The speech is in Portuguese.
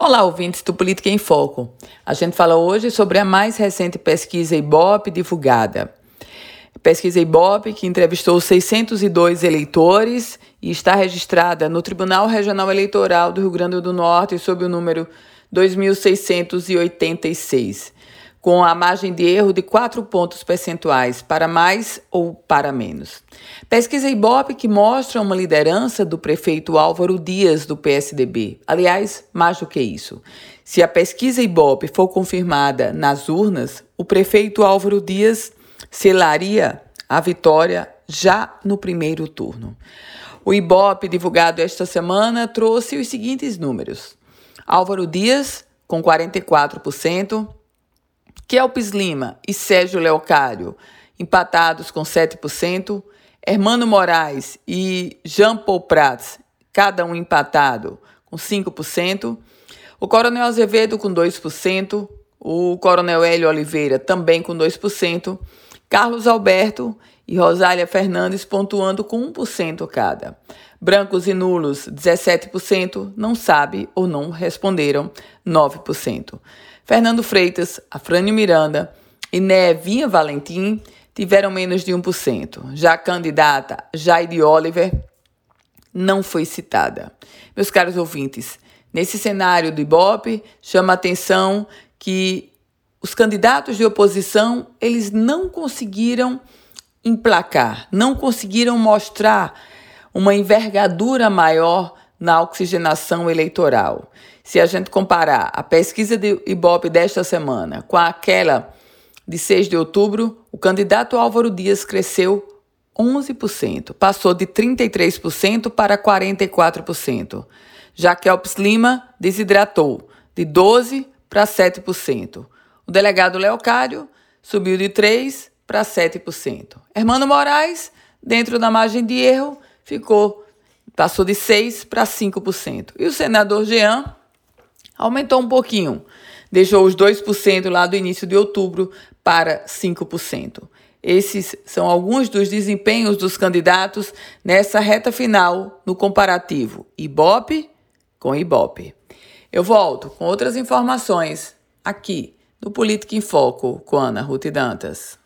Olá, ouvintes do Política em Foco. A gente fala hoje sobre a mais recente pesquisa Ibope divulgada. Pesquisa Ibope que entrevistou 602 eleitores e está registrada no Tribunal Regional Eleitoral do Rio Grande do Norte sob o número 2686 com a margem de erro de 4 pontos percentuais para mais ou para menos. Pesquisa Ibope que mostra uma liderança do prefeito Álvaro Dias do PSDB. Aliás, mais do que isso. Se a pesquisa Ibope for confirmada nas urnas, o prefeito Álvaro Dias selaria a vitória já no primeiro turno. O Ibope divulgado esta semana trouxe os seguintes números: Álvaro Dias com 44%, Kelpis Lima e Sérgio Leocário, empatados com 7%. Hermano Moraes e Jean Paul Prats, cada um empatado com 5%. O Coronel Azevedo com 2%. O Coronel Hélio Oliveira também com 2%. Carlos Alberto e Rosália Fernandes pontuando com 1% cada. Brancos e nulos, 17%, não sabe ou não responderam, 9%. Fernando Freitas, Afrânio Miranda e Nevinha Valentim tiveram menos de 1%. Já a candidata Jaide Oliver não foi citada. Meus caros ouvintes, nesse cenário do Ibope, chama a atenção que os candidatos de oposição, eles não conseguiram emplacar, não conseguiram mostrar uma envergadura maior na oxigenação eleitoral. Se a gente comparar a pesquisa de Ibope desta semana com aquela de 6 de outubro, o candidato Álvaro Dias cresceu 11%, passou de 33% para 44%. Já Kelps Lima desidratou de 12% para 7%. O delegado Leocádio subiu de 3% para 7%. Hermano Moraes, dentro da margem de erro, ficou passou de 6% para 5%. E o senador Jean aumentou um pouquinho, deixou os 2% lá do início de outubro para 5%. Esses são alguns dos desempenhos dos candidatos nessa reta final no comparativo Ibope com Ibope. Eu volto com outras informações aqui no Política em Foco com Ana Ruth Dantas.